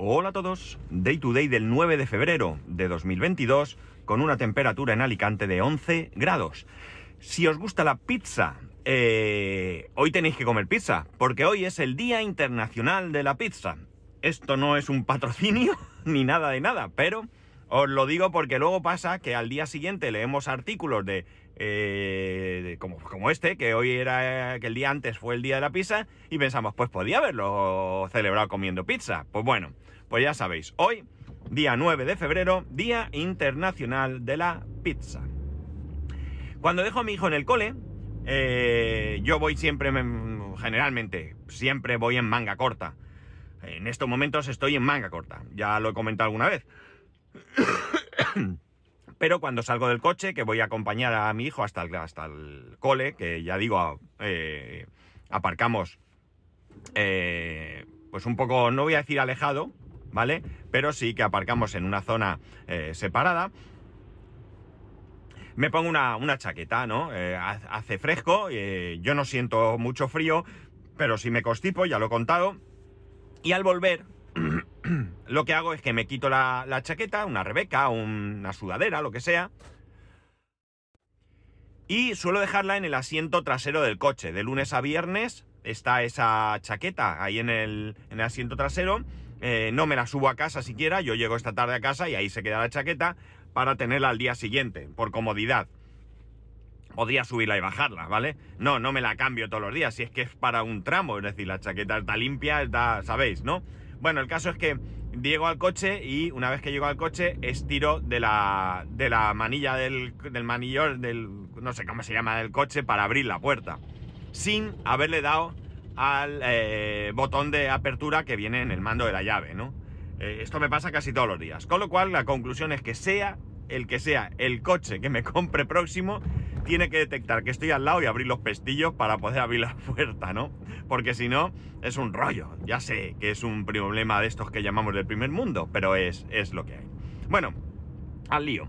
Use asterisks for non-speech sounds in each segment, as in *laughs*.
Hola a todos, Day to Day del 9 de febrero de 2022 con una temperatura en Alicante de 11 grados. Si os gusta la pizza, eh, hoy tenéis que comer pizza, porque hoy es el Día Internacional de la Pizza. Esto no es un patrocinio *laughs* ni nada de nada, pero os lo digo porque luego pasa que al día siguiente leemos artículos de eh, como, este, que hoy era, que el día antes fue el día de la pizza, y pensamos, pues podía haberlo celebrado comiendo pizza. Pues bueno, pues ya sabéis, hoy, día 9 de febrero, Día Internacional de la Pizza. Cuando dejo a mi hijo en el cole, eh, yo voy siempre, generalmente, siempre voy en manga corta. En estos momentos estoy en manga corta, ya lo he comentado alguna vez. *coughs* Pero cuando salgo del coche, que voy a acompañar a mi hijo hasta el, hasta el cole, que ya digo, eh, aparcamos, eh, pues un poco, no voy a decir alejado, ¿vale? Pero sí que aparcamos en una zona eh, separada. Me pongo una, chaqueta, ¿no? hace fresco, yo no siento mucho frío, pero si me constipo, ya lo he contado. Y al volver, *clears throat* *clears throat* lo que hago es que me quito la, chaqueta, una rebeca, una sudadera, lo que sea. Y suelo dejarla en el asiento trasero del coche. De lunes a viernes está esa chaqueta ahí en el, asiento trasero. Eh, no me la subo a casa siquiera. Yo llego esta tarde a casa y ahí se queda la chaqueta para tenerla al día siguiente, por comodidad. Podría subirla y bajarla, ¿vale? No, no me la cambio todos los días, si es que es para un tramo, es decir, la chaqueta está limpia, está, sabéis, ¿no? Bueno, el caso es que llego al coche y una vez que llego al coche estiro de la, de la manilla del, del manillo, del, no sé cómo se llama, del coche para abrir la puerta. Sin haberle dado al eh, botón de apertura que viene en el mando de la llave, ¿no? Eh, esto me pasa casi todos los días. Con lo cual la conclusión es que sea el que sea el coche que me compre próximo, tiene que detectar que estoy al lado y abrir los pestillos para poder abrir la *laughs* puerta, ¿no? Porque si no, es un rollo. Ya sé que es un problema de estos que llamamos del primer mundo, pero es, es lo que hay. Bueno, al lío.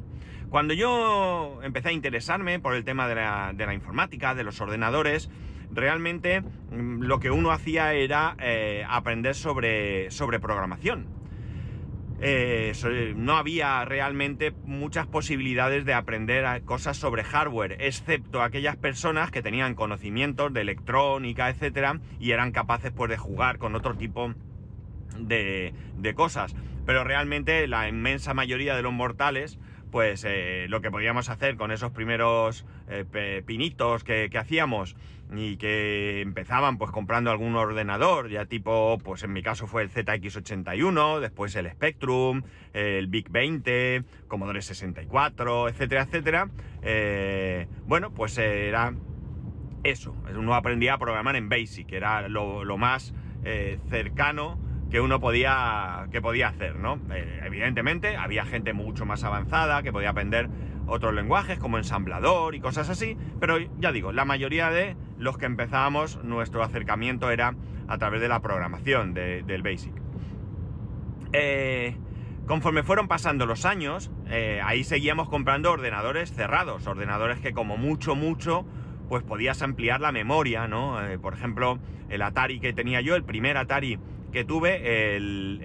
Cuando yo empecé a interesarme por el tema de la, informática, de los ordenadores, realmente mm, lo que uno hacía era eh, aprender sobre, sobre programación. Eh, no había realmente muchas posibilidades de aprender cosas sobre hardware, excepto aquellas personas que tenían conocimientos de electrónica, etcétera, y eran capaces pues, de jugar con otro tipo de, cosas. Pero realmente la inmensa mayoría de los mortales, pues eh, lo que podíamos hacer con esos primeros eh, pinitos que hacíamos, y que empezaban pues comprando algún ordenador, ya tipo, pues en mi caso fue el ZX81, después el Spectrum, el Big 20, Commodore 64, etcétera, etcétera. Eh, bueno, pues era eso, uno aprendía a programar en BASIC, era lo, más eh, cercano que uno podía, que podía hacer, ¿no? Eh, evidentemente había gente mucho más avanzada que podía aprender otros lenguajes como ensamblador y cosas así, pero ya digo, la mayoría de los que empezábamos nuestro acercamiento era a través de la programación del BASIC. Eh, conforme fueron pasando los años, eh, ahí seguíamos comprando ordenadores cerrados, ordenadores que como mucho, mucho, pues podías ampliar la memoria, ¿no? Eh, por ejemplo, el Atari que tenía yo, el primer Atari que tuve, el,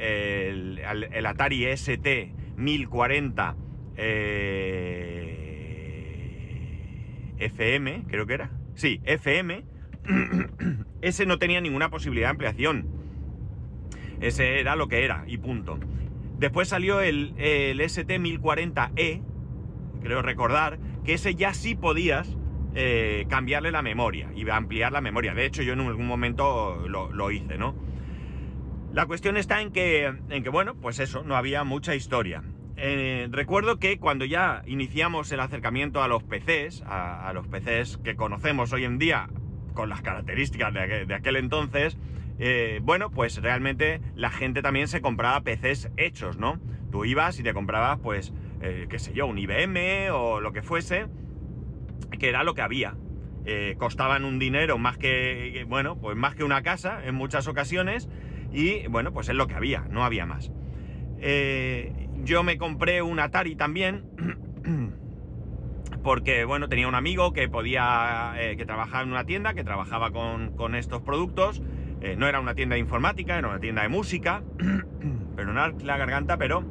el Atari ST 1040 FM, creo que era. Sí, FM. *clears throat* ese no tenía ninguna posibilidad de ampliación. Ese era lo que era y punto. Después salió el, ST1040E, creo recordar, que ese ya sí podías eh, cambiarle la memoria y ampliar la memoria. De hecho, yo en algún momento lo, lo hice, ¿no? La cuestión está en que, en que, bueno, pues eso, no había mucha historia. Eh, recuerdo que cuando ya iniciamos el acercamiento a los PCs, a, los PCs que conocemos hoy en día con las características de, aquel entonces, eh, bueno, pues realmente la gente también se compraba PCs hechos, ¿no? Tú ibas y te comprabas, pues, eh, qué sé yo, un IBM o lo que fuese, que era lo que había. costaban un dinero más que, bueno, pues más que una casa en muchas ocasiones y, bueno, pues es lo que había, no había más. Yo me compré un Atari también. *clears throat* Porque, bueno, tenía un amigo que podía. Eh, que trabajaba en una tienda, que trabajaba con, estos productos. Eh, no era una tienda de informática, era una tienda de música. *clears throat* Perdonad la garganta, pero...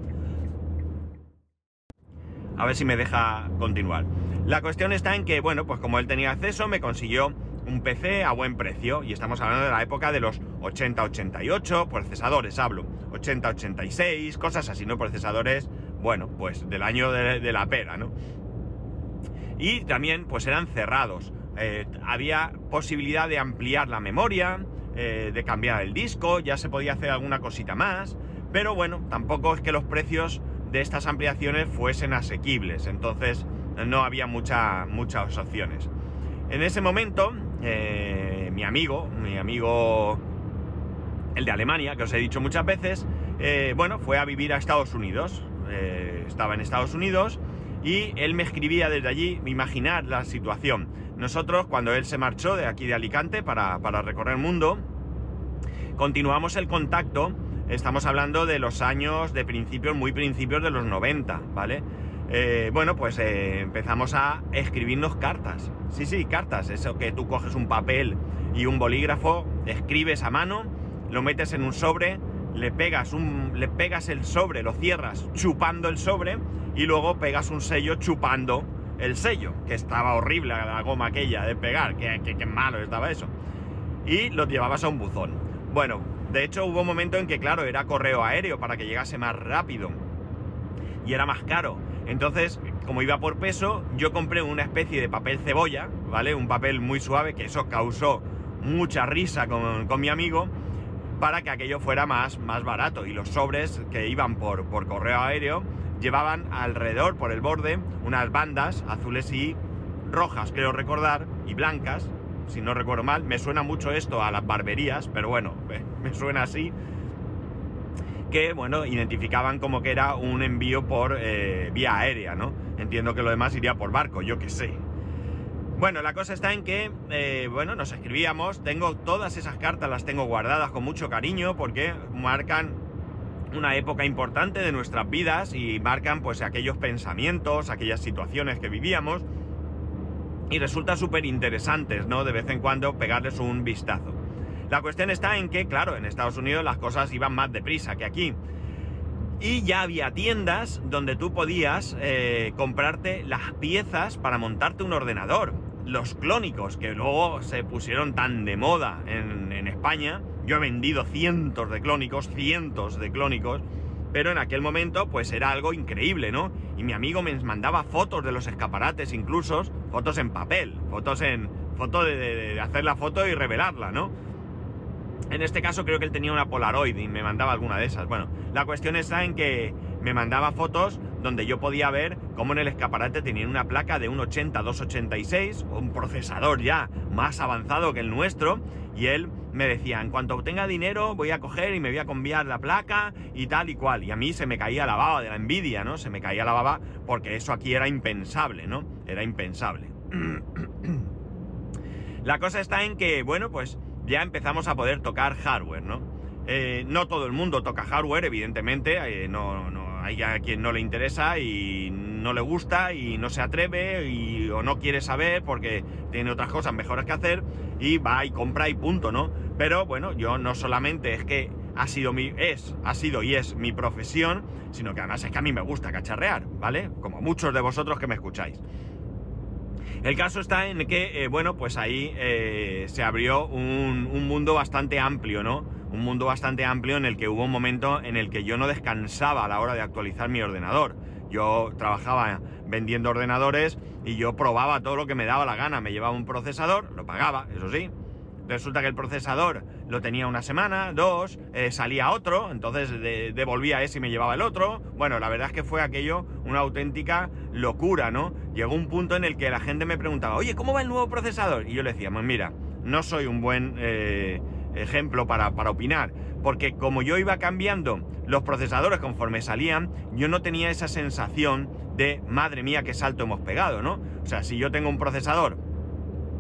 A ver si me deja continuar. La cuestión está en que, bueno, pues como él tenía acceso, me consiguió un PC a buen precio. Y estamos hablando de la época de los 80-88, procesadores hablo. 80-86, cosas así, ¿no? Procesadores, bueno, pues del año de, la pera, ¿no? Y también, pues eran cerrados. Eh, había posibilidad de ampliar la memoria, eh, de cambiar el disco, ya se podía hacer alguna cosita más, pero bueno, tampoco es que los precios de estas ampliaciones fuesen asequibles, entonces no había muchas opciones. En ese momento, eh, mi amigo, mi amigo, el de Alemania, que os he dicho muchas veces, eh, bueno, fue a vivir a Estados Unidos. estaba en Estados Unidos y él me escribía desde allí, imaginar la situación. Nosotros, cuando él se marchó de aquí de Alicante para, recorrer el mundo, continuamos el contacto. Estamos hablando de los años de principios, muy principios de los 90, ¿vale? Eh, bueno, pues eh, empezamos a escribirnos cartas. Sí, sí, cartas. Eso que tú coges un papel y un bolígrafo, escribes a mano, lo metes en un sobre, le pegas, un, le pegas el sobre, lo cierras chupando el sobre y luego pegas un sello chupando el sello, que estaba horrible la goma aquella de pegar, que, que, malo estaba eso. Y lo llevabas a un buzón. Bueno, de hecho hubo un momento en que, claro, era correo aéreo para que llegase más rápido. Y era más caro. Entonces, como iba por peso, yo compré una especie de papel cebolla, ¿vale? Un papel muy suave, que eso causó mucha risa con, con mi amigo, para que aquello fuera más, más barato. Y los sobres que iban por, por correo aéreo llevaban alrededor, por el borde, unas bandas azules y rojas, creo recordar, y blancas, si no recuerdo mal. Me suena mucho esto a las barberías, pero bueno, *laughs* me suena así. Que, bueno, identificaban como que era un envío por eh, vía aérea, ¿no? Entiendo que lo demás iría por barco, yo qué sé. Bueno, la cosa está en que, eh, bueno, nos escribíamos, tengo todas esas cartas, las tengo guardadas con mucho cariño porque marcan una época importante de nuestras vidas y marcan pues aquellos pensamientos, aquellas situaciones que vivíamos y resulta súper interesantes, ¿no? De vez en cuando pegarles un vistazo. La cuestión está en que, claro, en Estados Unidos las cosas iban más deprisa que aquí. Y ya había tiendas donde tú podías eh, comprarte las piezas para montarte un ordenador. Los clónicos, que luego se pusieron tan de moda en, España, yo he vendido cientos de clónicos, cientos de clónicos, pero en aquel momento pues era algo increíble, ¿no? Y mi amigo me mandaba fotos de los escaparates incluso, fotos en papel, fotos en... foto de, hacer la foto y revelarla, ¿no? En este caso creo que él tenía una Polaroid y me mandaba alguna de esas. Bueno, la cuestión está en que me mandaba fotos donde yo podía ver cómo en el escaparate tenía una placa de un 80 286, un procesador ya más avanzado que el nuestro, y él me decía, en cuanto obtenga dinero voy a coger y me voy a cambiar la placa y tal y cual. Y a mí se me caía la baba de la envidia, ¿no? Se me caía la baba porque eso aquí era impensable, ¿no? Era impensable. *clears throat* la cosa está en que, bueno, pues ya empezamos a poder tocar hardware, ¿no? Eh, no todo el mundo toca hardware, evidentemente, eh, no, no, hay a quien no le interesa y no le gusta y no se atreve y, o no quiere saber porque tiene otras cosas mejores que hacer y va y compra y punto, ¿no? Pero bueno, yo no solamente es que ha sido mi, es, ha sido y es mi profesión, sino que además es que a mí me gusta cacharrear, ¿vale? Como muchos de vosotros que me escucháis. El caso está en que, eh, bueno, pues ahí eh, se abrió un, un mundo bastante amplio, ¿no? Un mundo bastante amplio en el que hubo un momento en el que yo no descansaba a la hora de actualizar mi ordenador. Yo trabajaba vendiendo ordenadores y yo probaba todo lo que me daba la gana. Me llevaba un procesador, lo pagaba, eso sí. Resulta que el procesador lo tenía una semana, dos, eh, salía otro, entonces devolvía ese y me llevaba el otro. Bueno, la verdad es que fue aquello una auténtica locura, ¿no? Llegó un punto en el que la gente me preguntaba, oye, ¿cómo va el nuevo procesador? Y yo le decía, pues mira, no soy un buen eh, ejemplo para, para opinar, porque como yo iba cambiando los procesadores conforme salían, yo no tenía esa sensación de, madre mía, qué salto hemos pegado, ¿no? O sea, si yo tengo un procesador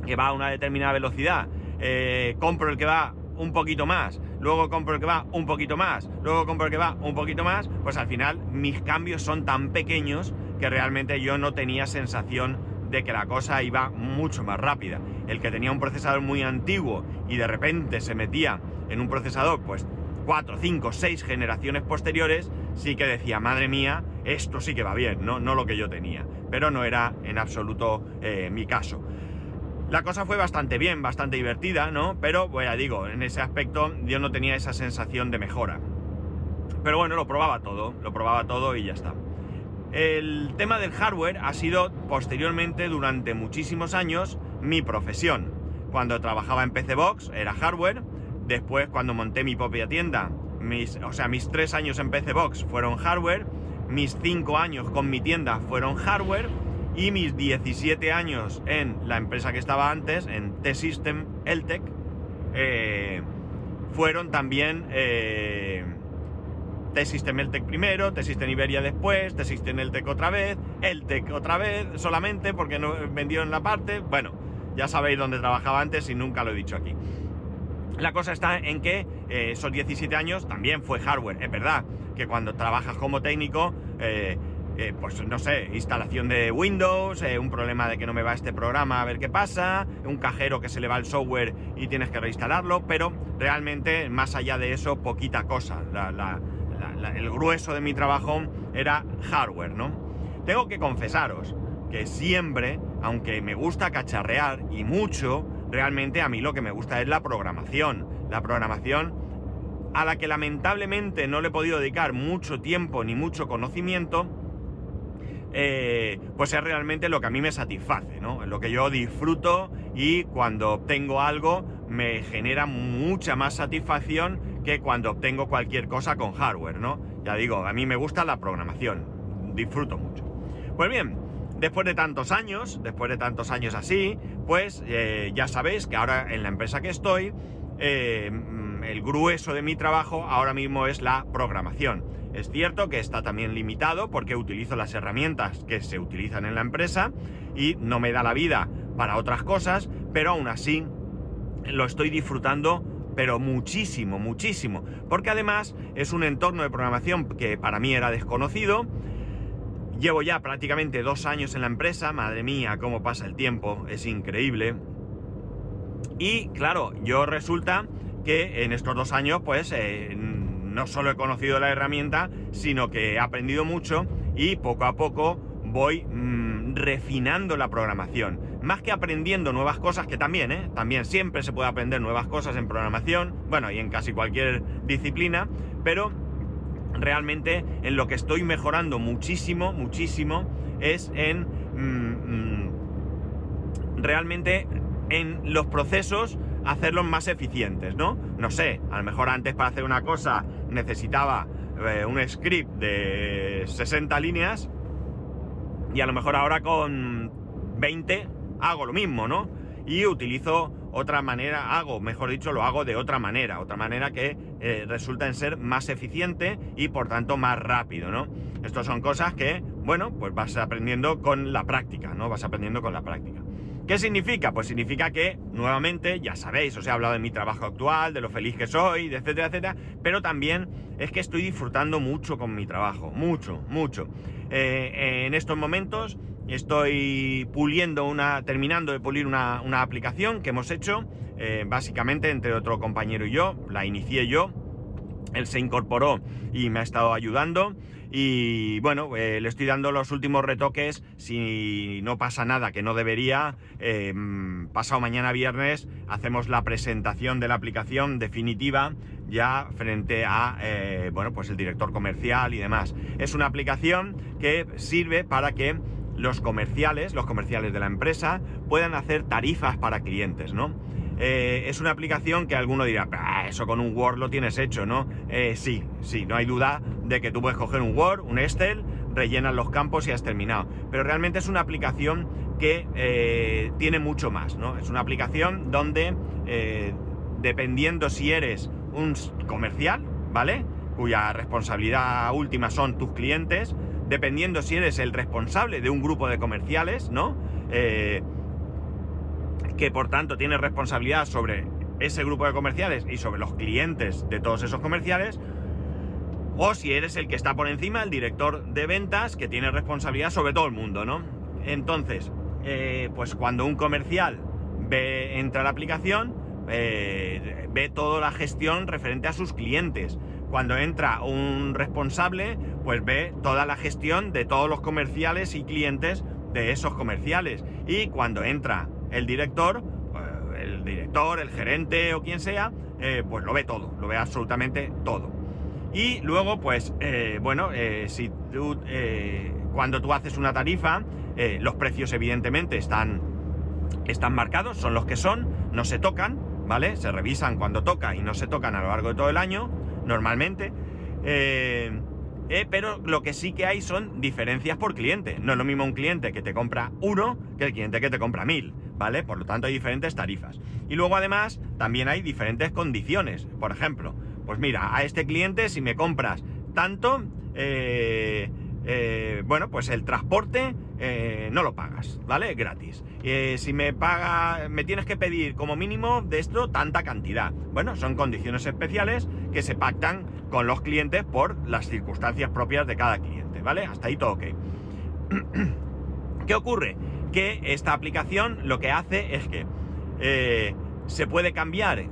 que va a una determinada velocidad, eh, compro el que va un poquito más, luego compro el que va un poquito más, luego compro el que va un poquito más, pues al final mis cambios son tan pequeños que realmente yo no tenía sensación de que la cosa iba mucho más rápida. El que tenía un procesador muy antiguo y de repente se metía en un procesador, pues 4, 5, 6 generaciones posteriores, sí que decía, madre mía, esto sí que va bien, no, no lo que yo tenía. Pero no era en absoluto eh, mi caso. La cosa fue bastante bien, bastante divertida, ¿no? Pero, pues ya digo, en ese aspecto yo no tenía esa sensación de mejora. Pero bueno, lo probaba todo, lo probaba todo y ya está. El tema del hardware ha sido posteriormente, durante muchísimos años, mi profesión. Cuando trabajaba en PC Box era hardware, después cuando monté mi propia tienda, mis, o sea, mis tres años en PC Box fueron hardware, mis cinco años con mi tienda fueron hardware y mis 17 años en la empresa que estaba antes, en T-System Eltec, eh, fueron también... Eh, T-System Eltec primero, T-System Iberia después, T-System Eltec otra vez, Eltec otra vez solamente porque no vendieron la parte. Bueno, ya sabéis dónde trabajaba antes y nunca lo he dicho aquí. La cosa está en que eh, esos 17 años también fue hardware. Es verdad que cuando trabajas como técnico, eh, eh, pues no sé, instalación de Windows, un problema de que no me va este programa a ver qué pasa, un cajero que se le va el software y tienes que reinstalarlo, pero realmente más allá de eso, poquita cosa. la, el grueso de mi trabajo era hardware, ¿no? Tengo que confesaros que siempre, aunque me gusta cacharrear y mucho, realmente a mí lo que me gusta es la programación. La programación a la que lamentablemente no le he podido dedicar mucho tiempo ni mucho conocimiento, eh, pues es realmente lo que a mí me satisface, ¿no? Lo que yo disfruto y cuando obtengo algo me genera mucha más satisfacción que cuando obtengo cualquier cosa con hardware, ¿no? Ya digo, a mí me gusta la programación, disfruto mucho. Pues bien, después de tantos años, después de tantos años así, pues eh, ya sabéis que ahora en la empresa que estoy, eh, el grueso de mi trabajo ahora mismo es la programación. Es cierto que está también limitado porque utilizo las herramientas que se utilizan en la empresa y no me da la vida para otras cosas, pero aún así lo estoy disfrutando pero muchísimo, muchísimo. Porque además es un entorno de programación que para mí era desconocido. Llevo ya prácticamente dos años en la empresa, madre mía, cómo pasa el tiempo, es increíble. Y claro, yo resulta que en estos dos años, pues, eh, no solo he conocido la herramienta, sino que he aprendido mucho y poco a poco voy mm, refinando la programación. Más que aprendiendo nuevas cosas, que también, ¿eh? También siempre se puede aprender nuevas cosas en programación, bueno, y en casi cualquier disciplina, pero realmente en lo que estoy mejorando muchísimo, muchísimo, es en... Mm, mm, realmente en los procesos hacerlos más eficientes, ¿no? No sé, a lo mejor antes para hacer una cosa necesitaba eh, un script de 60 líneas y a lo mejor ahora con 20 hago lo mismo, ¿no? Y utilizo otra manera, hago, mejor dicho, lo hago de otra manera, otra manera que eh, resulta en ser más eficiente y por tanto más rápido, ¿no? Estas son cosas que, bueno, pues vas aprendiendo con la práctica, ¿no? Vas aprendiendo con la práctica. ¿Qué significa? Pues significa que, nuevamente, ya sabéis, os he hablado de mi trabajo actual, de lo feliz que soy, etcétera, etcétera, pero también es que estoy disfrutando mucho con mi trabajo, mucho, mucho. Eh, en estos momentos estoy puliendo una, terminando de pulir una, aplicación que hemos hecho, eh, básicamente entre otro compañero y yo, la inicié yo, él se incorporó y me ha estado ayudando. Y bueno, eh, le estoy dando los últimos retoques. Si no pasa nada que no debería, eh, pasado mañana viernes hacemos la presentación de la aplicación definitiva ya frente a eh, bueno, pues el director comercial y demás. Es una aplicación que sirve para que los comerciales, los comerciales de la empresa, puedan hacer tarifas para clientes, ¿no? Eh, es una aplicación que alguno dirá, eso con un Word lo tienes hecho, ¿no? Eh, sí, sí, no hay duda de que tú puedes coger un Word, un Excel, rellenas los campos y has terminado. Pero realmente es una aplicación que eh, tiene mucho más, ¿no? Es una aplicación donde, dependiendo si eres un comercial, ¿vale? Cuya responsabilidad última son tus clientes, dependiendo si eres el responsable de un grupo de comerciales, ¿no? Que por tanto tiene responsabilidad sobre ese grupo de comerciales y sobre los clientes de todos esos comerciales, o si eres el que está por encima, el director de ventas, que tiene responsabilidad sobre todo el mundo, ¿no? Entonces, eh, pues cuando un comercial ve, entra la aplicación, eh, ve toda la gestión referente a sus clientes. Cuando entra un responsable, pues ve toda la gestión de todos los comerciales y clientes de esos comerciales. Y cuando entra el director, pues, el director, el gerente o quien sea, eh, pues lo ve todo, lo ve absolutamente todo. Y luego, pues, eh, bueno, si tú, cuando tú haces una tarifa, los precios evidentemente están, están marcados, son los que son, no se tocan, ¿vale? Se revisan cuando toca y no se tocan a lo largo de todo el año, normalmente. Eh, eh, pero lo que sí que hay son diferencias por cliente. No es lo mismo un cliente que te compra uno que el cliente que te compra mil, ¿vale? Por lo tanto hay diferentes tarifas. Y luego además también hay diferentes condiciones. Por ejemplo, pues mira, a este cliente si me compras tanto, eh, eh, bueno, pues el transporte eh, no lo pagas, ¿vale? Gratis. Si me paga, me tienes que pedir como mínimo de esto tanta cantidad. Bueno, son condiciones especiales que se pactan con los clientes por las circunstancias propias de cada cliente, ¿vale? Hasta ahí todo ok. *clears throat* ¿Qué ocurre? Que esta aplicación lo que hace es que se puede cambiar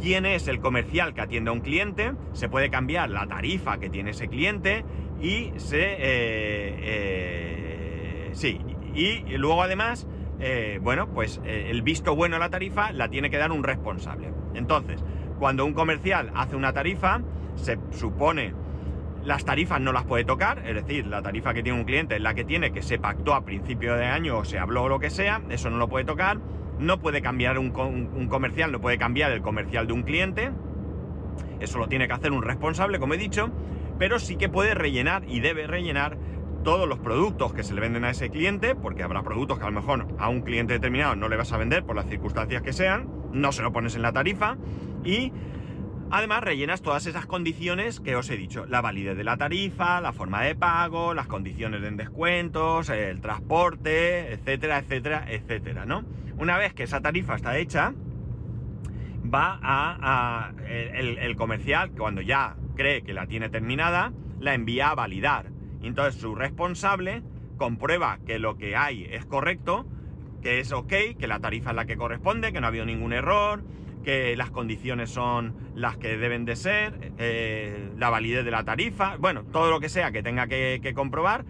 quién es el comercial que atiende a un cliente, se puede cambiar la tarifa que tiene ese cliente y se... Eh, eh, sí, y luego además, eh, bueno, pues el visto bueno a la tarifa la tiene que dar un responsable. Entonces, cuando un comercial hace una tarifa, se supone las tarifas no las puede tocar, es decir, la tarifa que tiene un cliente es la que tiene, que se pactó a principio de año o se habló o lo que sea, eso no lo puede tocar. No puede cambiar un, comercial, no puede cambiar el comercial de un cliente. Eso lo tiene que hacer un responsable, como he dicho pero sí que puede rellenar y debe rellenar todos los productos que se le venden a ese cliente, porque habrá productos que a lo mejor a un cliente determinado no le vas a vender por las circunstancias que sean, no se lo pones en la tarifa y además rellenas todas esas condiciones que os he dicho, la validez de la tarifa, la forma de pago, las condiciones de descuentos, el transporte, etcétera, etcétera, etcétera, ¿no? Una vez que esa tarifa está hecha, va a, el comercial, cuando ya cree que la tiene terminada, la envía a validar. Entonces su responsable comprueba que lo que hay es correcto, que es ok, que la tarifa es la que corresponde, que no ha habido ningún error, que las condiciones son las que deben de ser, eh, la validez de la tarifa, bueno, todo lo que sea que tenga que comprobar,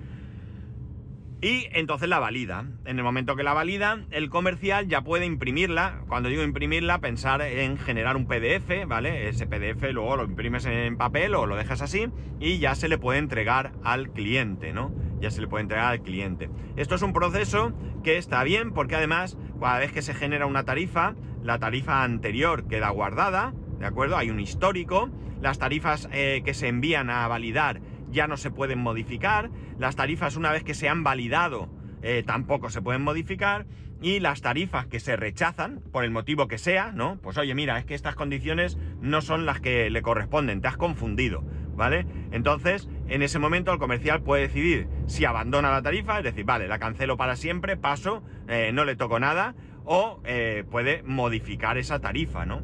y entonces la valida. En el momento que la valida, el comercial ya puede imprimirla. Cuando digo imprimirla, pensar en generar un PDF, ¿vale? Ese PDF luego lo imprimes en papel o lo dejas así y ya se le puede entregar al cliente, ¿no? Ya se le puede entregar al cliente. Esto es un proceso que está bien porque además, cada vez que se genera una tarifa, la tarifa anterior queda guardada, ¿de acuerdo? Hay un histórico. Las tarifas eh, que se envían a validar ya no se pueden modificar, las tarifas una vez que se han validado eh, tampoco se pueden modificar y las tarifas que se rechazan, por el motivo que sea, ¿no? Pues oye, mira, es que estas condiciones no son las que le corresponden, te has confundido, ¿vale? Entonces, en ese momento el comercial puede decidir si abandona la tarifa, es decir, vale, la cancelo para siempre, paso, eh, no le toco nada, o eh, puede modificar esa tarifa, ¿no?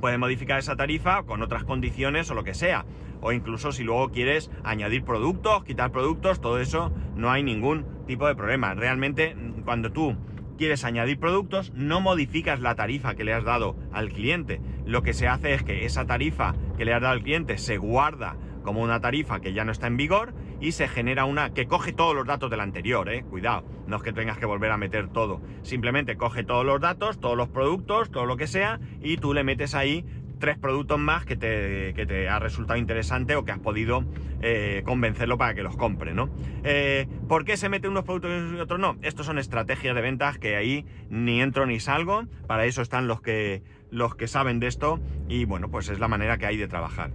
Puede modificar esa tarifa con otras condiciones o lo que sea o incluso si luego quieres añadir productos, quitar productos, todo eso no hay ningún tipo de problema. Realmente cuando tú quieres añadir productos, no modificas la tarifa que le has dado al cliente. Lo que se hace es que esa tarifa que le has dado al cliente se guarda como una tarifa que ya no está en vigor y se genera una que coge todos los datos del anterior, eh. Cuidado, no es que tengas que volver a meter todo. Simplemente coge todos los datos, todos los productos, todo lo que sea y tú le metes ahí tres productos más que te, que te, ha resultado interesante o que has podido eh, convencerlo para que los compre, ¿no? Eh, ¿Por qué se mete unos productos y otros no? Estos son estrategias de ventas que ahí ni entro ni salgo, para eso están los que, los que saben de esto y bueno, pues es la manera que hay de trabajar.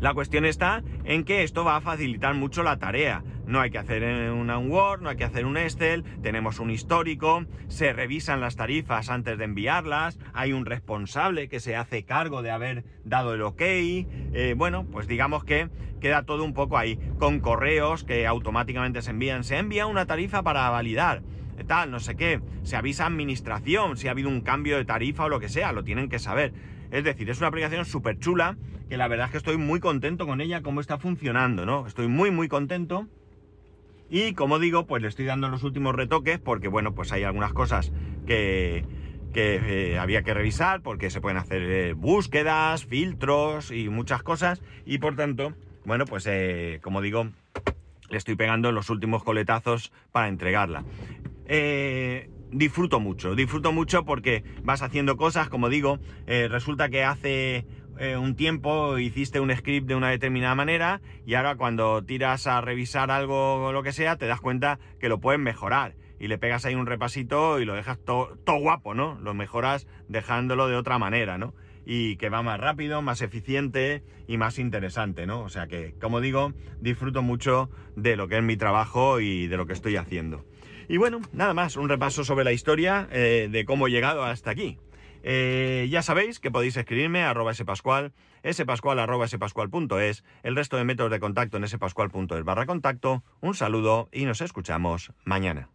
La cuestión está en que esto va a facilitar mucho la tarea. No hay que hacer una Word, no hay que hacer un Excel, tenemos un histórico, se revisan las tarifas antes de enviarlas, hay un responsable que se hace cargo de haber dado el ok. Eh, bueno, pues digamos que queda todo un poco ahí, con correos que automáticamente se envían. Se envía una tarifa para validar tal, no sé qué, se avisa administración si ha habido un cambio de tarifa o lo que sea, lo tienen que saber. Es decir, es una aplicación súper chula que la verdad es que estoy muy contento con ella, cómo está funcionando, ¿no? Estoy muy, muy contento. Y como digo, pues le estoy dando los últimos retoques porque, bueno, pues hay algunas cosas que, que eh, había que revisar porque se pueden hacer eh, búsquedas, filtros y muchas cosas. Y por tanto, bueno, pues eh, como digo, le estoy pegando los últimos coletazos para entregarla. Disfruto mucho, disfruto mucho porque vas haciendo cosas, como digo, resulta que hace un tiempo hiciste un script de una determinada manera y ahora cuando tiras a revisar algo o lo que sea, te das cuenta que lo puedes mejorar y le pegas ahí un repasito y lo dejas todo guapo, ¿no? Lo mejoras dejándolo de otra manera, ¿no? Y que va más rápido, más eficiente y más interesante, ¿no? O sea que, como digo, disfruto mucho de lo que es mi trabajo y de lo que estoy haciendo. Y bueno, nada más, un repaso sobre la historia eh, de cómo he llegado hasta aquí. Eh, ya sabéis que podéis escribirme a arroba spascual, spascual arroba spascual.es, el resto de métodos de contacto en spascual.es barra contacto. Un saludo y nos escuchamos mañana.